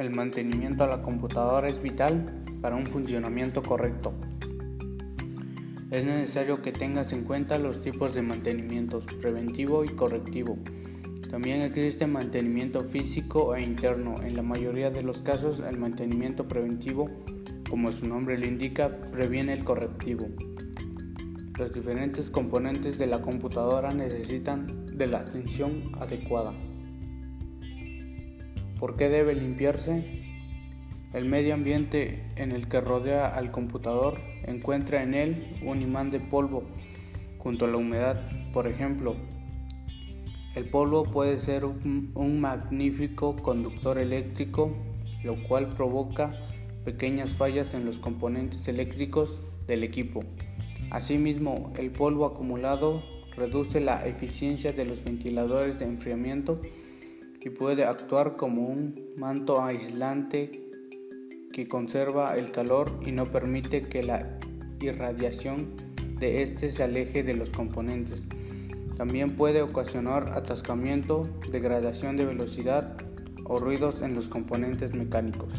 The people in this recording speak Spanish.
El mantenimiento a la computadora es vital para un funcionamiento correcto. Es necesario que tengas en cuenta los tipos de mantenimientos preventivo y correctivo. También existe mantenimiento físico e interno. En la mayoría de los casos, el mantenimiento preventivo, como su nombre lo indica, previene el correctivo. Los diferentes componentes de la computadora necesitan de la atención adecuada. ¿Por qué debe limpiarse? El medio ambiente en el que rodea al computador encuentra en él un imán de polvo junto a la humedad. Por ejemplo, el polvo puede ser un, magnífico conductor eléctrico, lo cual provoca pequeñas fallas en los componentes eléctricos del equipo. Asimismo, el polvo acumulado reduce la eficiencia de los ventiladores de enfriamiento y puede actuar como un manto aislante que conserva el calor y no permite que la irradiación de éste se aleje de los componentes. También puede ocasionar atascamiento, degradación de velocidad o ruidos en los componentes mecánicos.